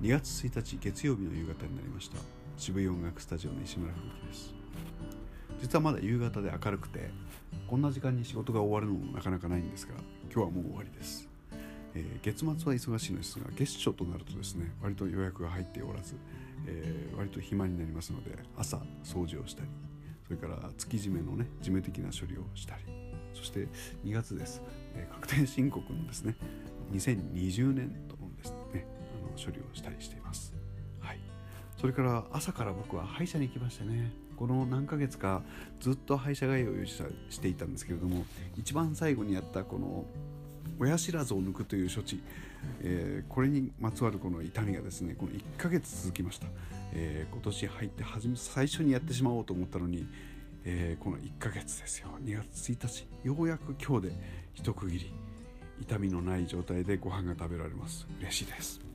2月1日月曜日の夕方になりました。渋谷音楽スタジオの石村吹雪です。実はまだ夕方で明るくてこんな時間に仕事が終わるのもなかなかないんですが今日はもう終わりです、えー、月末は忙しいのですが月初となるとですね割と予約が入っておらず、えー、割と暇になりますので朝掃除をしたりそれから月締めのね事務的な処理をしたりそして2月です、えー、確定申告のですね2020年度処理をしたりしています。はい。それから朝から僕は歯医者に行きましてねこの何ヶ月かずっと歯医者通いをしていたんですけれども一番最後にやったこの親知らずを抜くという処置、えー、これにまつわるこの痛みがですねこの1ヶ月続きました、えー、今年入って初め最初にやってしまおうと思ったのに、えー、この1ヶ月ですよ。2月1日ようやく今日で一区切り。痛みのない状態でご飯が食べられます。嬉しいです。